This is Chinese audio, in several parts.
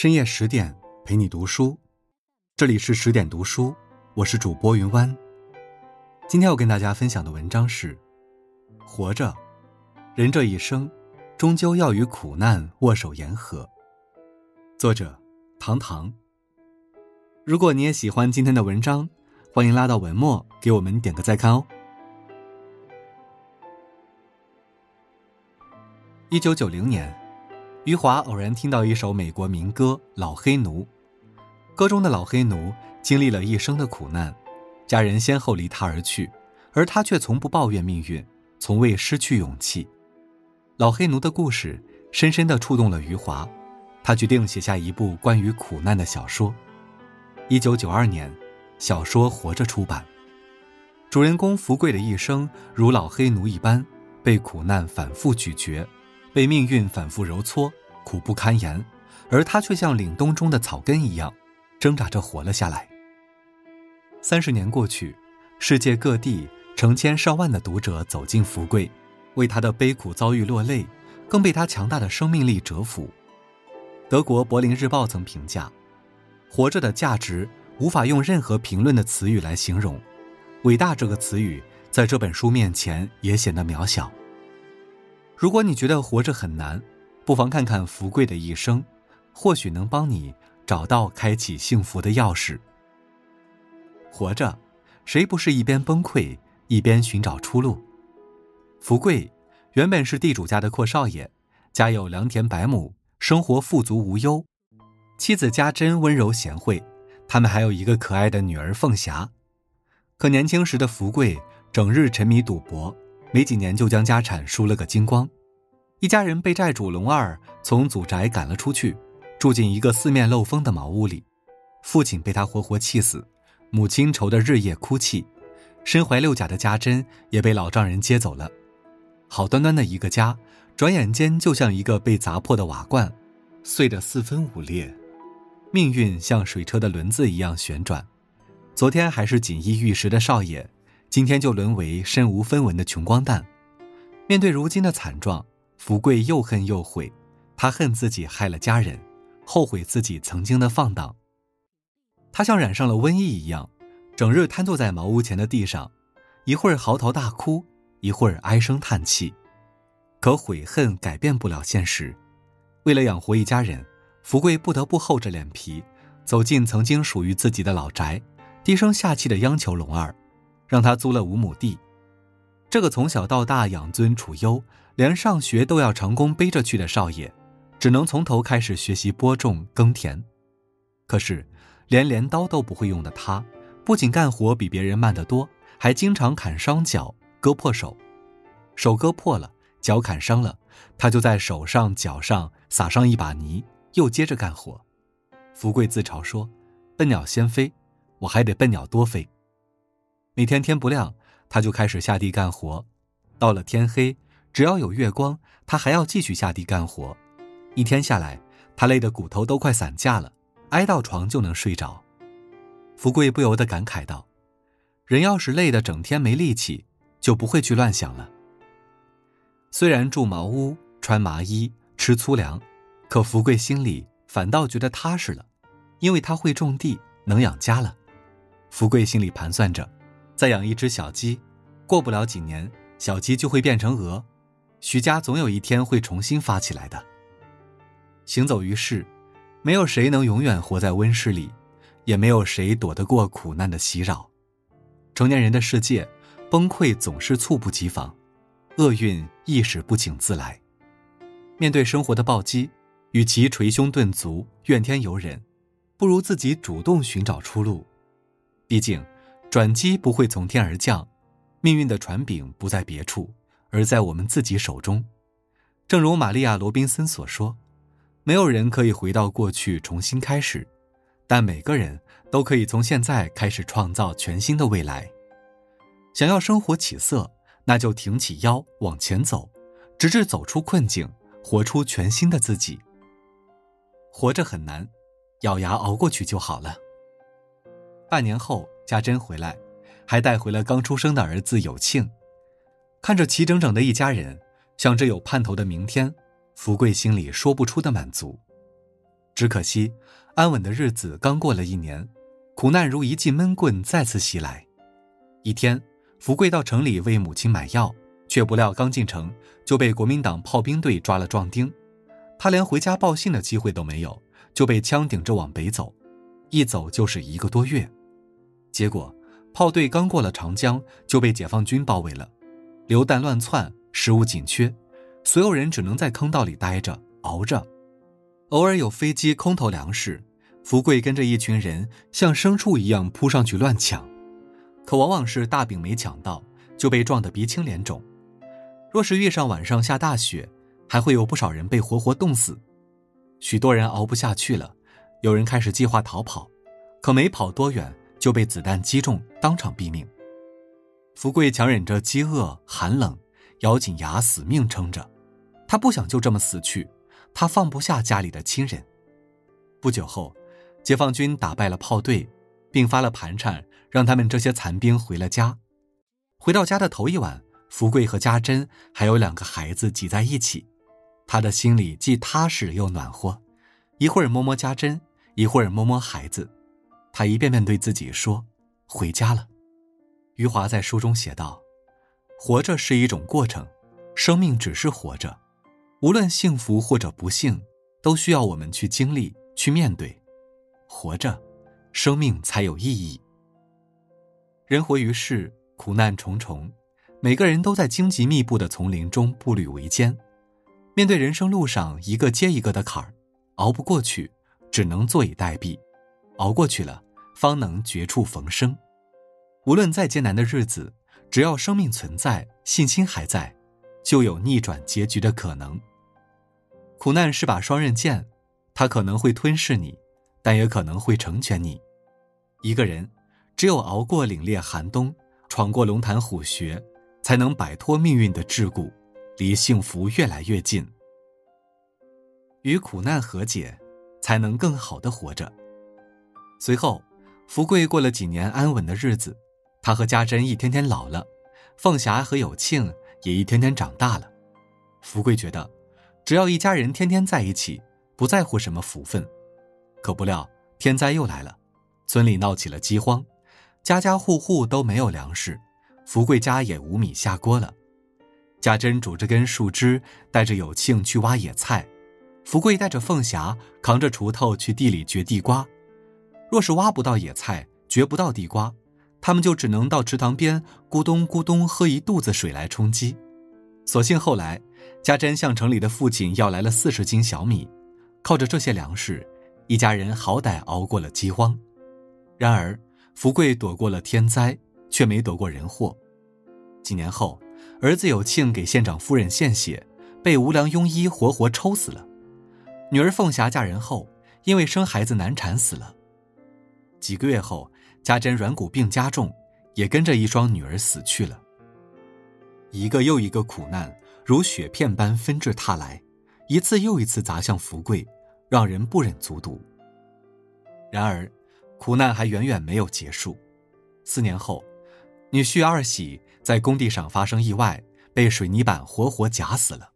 深夜十点陪你读书，这里是十点读书，我是主播云湾。今天要跟大家分享的文章是：活着，人这一生，终究要与苦难握手言和。作者：唐唐。如果你也喜欢今天的文章，欢迎拉到文末给我们点个再看哦。一九九零年。余华偶然听到一首美国民歌《老黑奴》，歌中的老黑奴经历了一生的苦难，家人先后离他而去，而他却从不抱怨命运，从未失去勇气。老黑奴的故事深深地触动了余华，他决定写下一部关于苦难的小说。一九九二年，小说《活着》出版。主人公福贵的一生如老黑奴一般，被苦难反复咀嚼。被命运反复揉搓，苦不堪言，而他却像凛冬中的草根一样，挣扎着活了下来。三十年过去，世界各地成千上万的读者走进福贵，为他的悲苦遭遇落泪，更被他强大的生命力折服。德国《柏林日报》曾评价：“活着的价值无法用任何评论的词语来形容，伟大这个词语在这本书面前也显得渺小。”如果你觉得活着很难，不妨看看福贵的一生，或许能帮你找到开启幸福的钥匙。活着，谁不是一边崩溃一边寻找出路？福贵原本是地主家的阔少爷，家有良田百亩，生活富足无忧。妻子家珍温柔贤惠，他们还有一个可爱的女儿凤霞。可年轻时的福贵整日沉迷赌博。没几年就将家产输了个精光，一家人被债主龙二从祖宅赶了出去，住进一个四面漏风的茅屋里。父亲被他活活气死，母亲愁得日夜哭泣，身怀六甲的家珍也被老丈人接走了。好端端的一个家，转眼间就像一个被砸破的瓦罐，碎得四分五裂。命运像水车的轮子一样旋转，昨天还是锦衣玉食的少爷。今天就沦为身无分文的穷光蛋。面对如今的惨状，福贵又恨又悔。他恨自己害了家人，后悔自己曾经的放荡。他像染上了瘟疫一样，整日瘫坐在茅屋前的地上，一会儿嚎啕大哭，一会儿唉声叹气。可悔恨改变不了现实。为了养活一家人，福贵不得不厚着脸皮走进曾经属于自己的老宅，低声下气地央求龙二。让他租了五亩地，这个从小到大养尊处优，连上学都要长工背着去的少爷，只能从头开始学习播种耕田。可是，连镰刀都不会用的他，不仅干活比别人慢得多，还经常砍伤脚、割破手。手割破了，脚砍伤了，他就在手上、脚上撒上一把泥，又接着干活。福贵自嘲说：“笨鸟先飞，我还得笨鸟多飞。”每天天不亮，他就开始下地干活。到了天黑，只要有月光，他还要继续下地干活。一天下来，他累得骨头都快散架了，挨到床就能睡着。福贵不由得感慨道：“人要是累得整天没力气，就不会去乱想了。”虽然住茅屋、穿麻衣、吃粗粮，可福贵心里反倒觉得踏实了，因为他会种地，能养家了。福贵心里盘算着。再养一只小鸡，过不了几年，小鸡就会变成鹅，徐家总有一天会重新发起来的。行走于世，没有谁能永远活在温室里，也没有谁躲得过苦难的袭扰。成年人的世界，崩溃总是猝不及防，厄运亦是不请自来。面对生活的暴击，与其捶胸顿足、怨天尤人，不如自己主动寻找出路。毕竟。转机不会从天而降，命运的船柄不在别处，而在我们自己手中。正如玛利亚·罗宾森所说：“没有人可以回到过去重新开始，但每个人都可以从现在开始创造全新的未来。”想要生活起色，那就挺起腰往前走，直至走出困境，活出全新的自己。活着很难，咬牙熬过去就好了。半年后。家珍回来，还带回了刚出生的儿子有庆。看着齐整整的一家人，想着有盼头的明天，福贵心里说不出的满足。只可惜，安稳的日子刚过了一年，苦难如一记闷棍再次袭来。一天，福贵到城里为母亲买药，却不料刚进城就被国民党炮兵队抓了壮丁，他连回家报信的机会都没有，就被枪顶着往北走，一走就是一个多月。结果，炮队刚过了长江，就被解放军包围了，流弹乱窜，食物紧缺，所有人只能在坑道里待着熬着。偶尔有飞机空投粮食，福贵跟着一群人像牲畜一样扑上去乱抢，可往往是大饼没抢到，就被撞得鼻青脸肿。若是遇上晚上下大雪，还会有不少人被活活冻死。许多人熬不下去了，有人开始计划逃跑，可没跑多远就被子弹击中，当场毙命。福贵强忍着饥饿寒冷，咬紧牙死命撑着，他不想就这么死去。他放不下家里的亲人。不久后，解放军打败了炮队，并发了盘缠，让他们这些残兵回了家。回到家的头一晚，福贵和家珍还有两个孩子挤在一起，他的心里既踏实又暖和。一会儿摸摸家珍，一会儿摸摸孩子，他一遍遍对自己说：“回家了。”余华在书中写道：“活着是一种过程，生命只是活着。”无论幸福或者不幸，都需要我们去经历、去面对。活着，生命才有意义。人活于世，苦难重重，每个人都在荆棘密布的丛林中步履维艰，面对人生路上一个接一个的坎儿，熬不过去，只能坐以待毙；熬过去了，方能绝处逢生。无论再艰难的日子，只要生命存在，信心还在，就有逆转结局的可能。苦难是把双刃剑，它可能会吞噬你，但也可能会成全你。一个人只有熬过凛冽寒冬，闯过龙潭虎穴，才能摆脱命运的桎梏，离幸福越来越近。与苦难和解，才能更好的活着。随后，福贵过了几年安稳的日子，他和家珍一天天老了，凤霞和有庆也一天天长大了。福贵觉得。只要一家人天天在一起，不在乎什么福分，可不料天灾又来了，村里闹起了饥荒，家家户户都没有粮食，福贵家也无米下锅了。家珍拄着根树枝，带着有庆去挖野菜，福贵带着凤霞扛着锄头去地里掘地瓜。若是挖不到野菜，掘不到地瓜，他们就只能到池塘边咕咚咕咚喝一肚子水来充饥。所幸后来。家珍向城里的父亲要来了四十斤小米，靠着这些粮食，一家人好歹熬过了饥荒。然而，福贵躲过了天灾，却没躲过人祸。几年后，儿子有庆给县长夫人献血，被无良庸医活活抽死了。女儿凤霞嫁人后，因为生孩子难产死了。几个月后，家珍软骨病加重，也跟着一双女儿死去了。一个又一个苦难。如雪片般纷至沓来，一次又一次砸向福贵，让人不忍卒读。然而，苦难还远远没有结束。四年后，女婿二喜在工地上发生意外，被水泥板活活夹死了。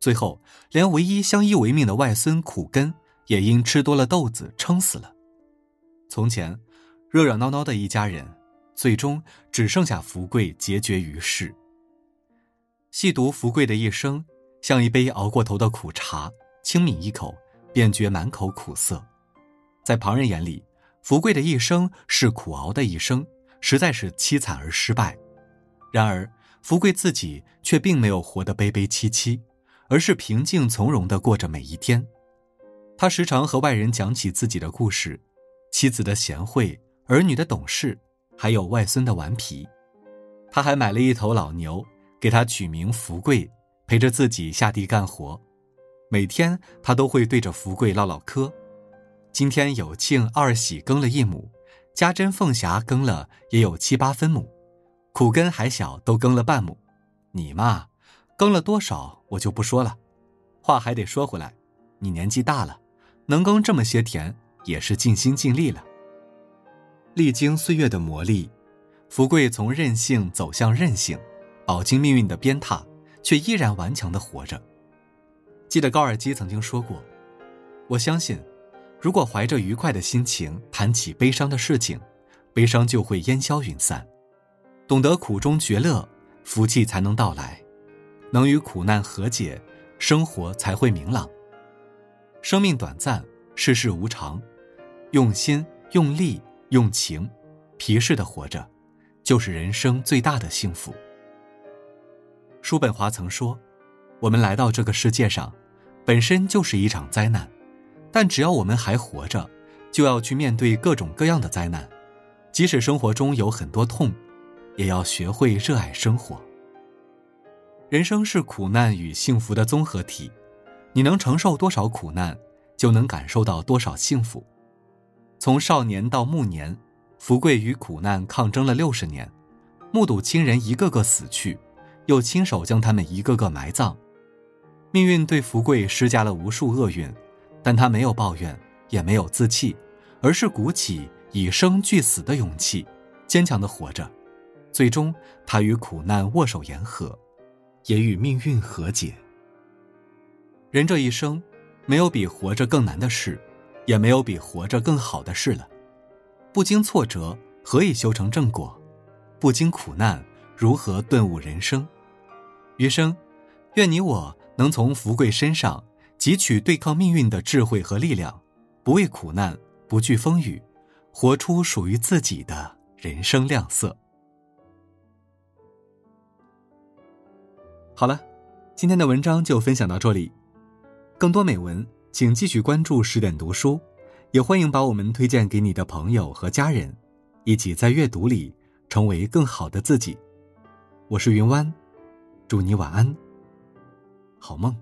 最后，连唯一相依为命的外孙苦根也因吃多了豆子撑死了。从前，热热闹闹的一家人，最终只剩下福贵孑绝于世。细读福贵的一生，像一杯熬过头的苦茶，轻抿一口，便觉满口苦涩。在旁人眼里，福贵的一生是苦熬的一生，实在是凄惨而失败。然而，福贵自己却并没有活得悲悲戚戚，而是平静从容地过着每一天。他时常和外人讲起自己的故事，妻子的贤惠，儿女的懂事，还有外孙的顽皮。他还买了一头老牛。给他取名福贵，陪着自己下地干活。每天他都会对着福贵唠唠嗑。今天有庆二喜耕了一亩，家珍凤霞耕了也有七八分亩，苦根还小，都耕了半亩。你嘛，耕了多少我就不说了。话还得说回来，你年纪大了，能耕这么些田也是尽心尽力了。历经岁月的磨砺，福贵从任性走向韧性。饱经命运的鞭挞，却依然顽强的活着。记得高尔基曾经说过：“我相信，如果怀着愉快的心情谈起悲伤的事情，悲伤就会烟消云散。懂得苦中绝乐，福气才能到来；能与苦难和解，生活才会明朗。生命短暂，世事无常，用心、用力、用情，皮实的活着，就是人生最大的幸福。叔本华曾说：“我们来到这个世界上，本身就是一场灾难。”但只要我们还活着，就要去面对各种各样的灾难，即使生活中有很多痛，也要学会热爱生活。人生是苦难与幸福的综合体，你能承受多少苦难，就能感受到多少幸福。从少年到暮年，福贵与苦难抗争了六十年，目睹亲人一个个死去，又亲手将他们一个个埋葬，命运对福贵施加了无数厄运。但他没有抱怨，也没有自弃，而是鼓起以生俱死的勇气，坚强的活着。最终，他与苦难握手言和，也与命运和解。人这一生，没有比活着更难的事，也没有比活着更好的事了。不经挫折，何以修成正果？不经苦难，如何顿悟人生？余生，愿你我能从福贵身上。汲取对抗命运的智慧和力量，不畏苦难，不惧风雨，活出属于自己的人生亮色。好了，今天的文章就分享到这里。更多美文，请继续关注十点读书，也欢迎把我们推荐给你的朋友和家人，一起在阅读里成为更好的自己。我是云湾，祝你晚安，好梦。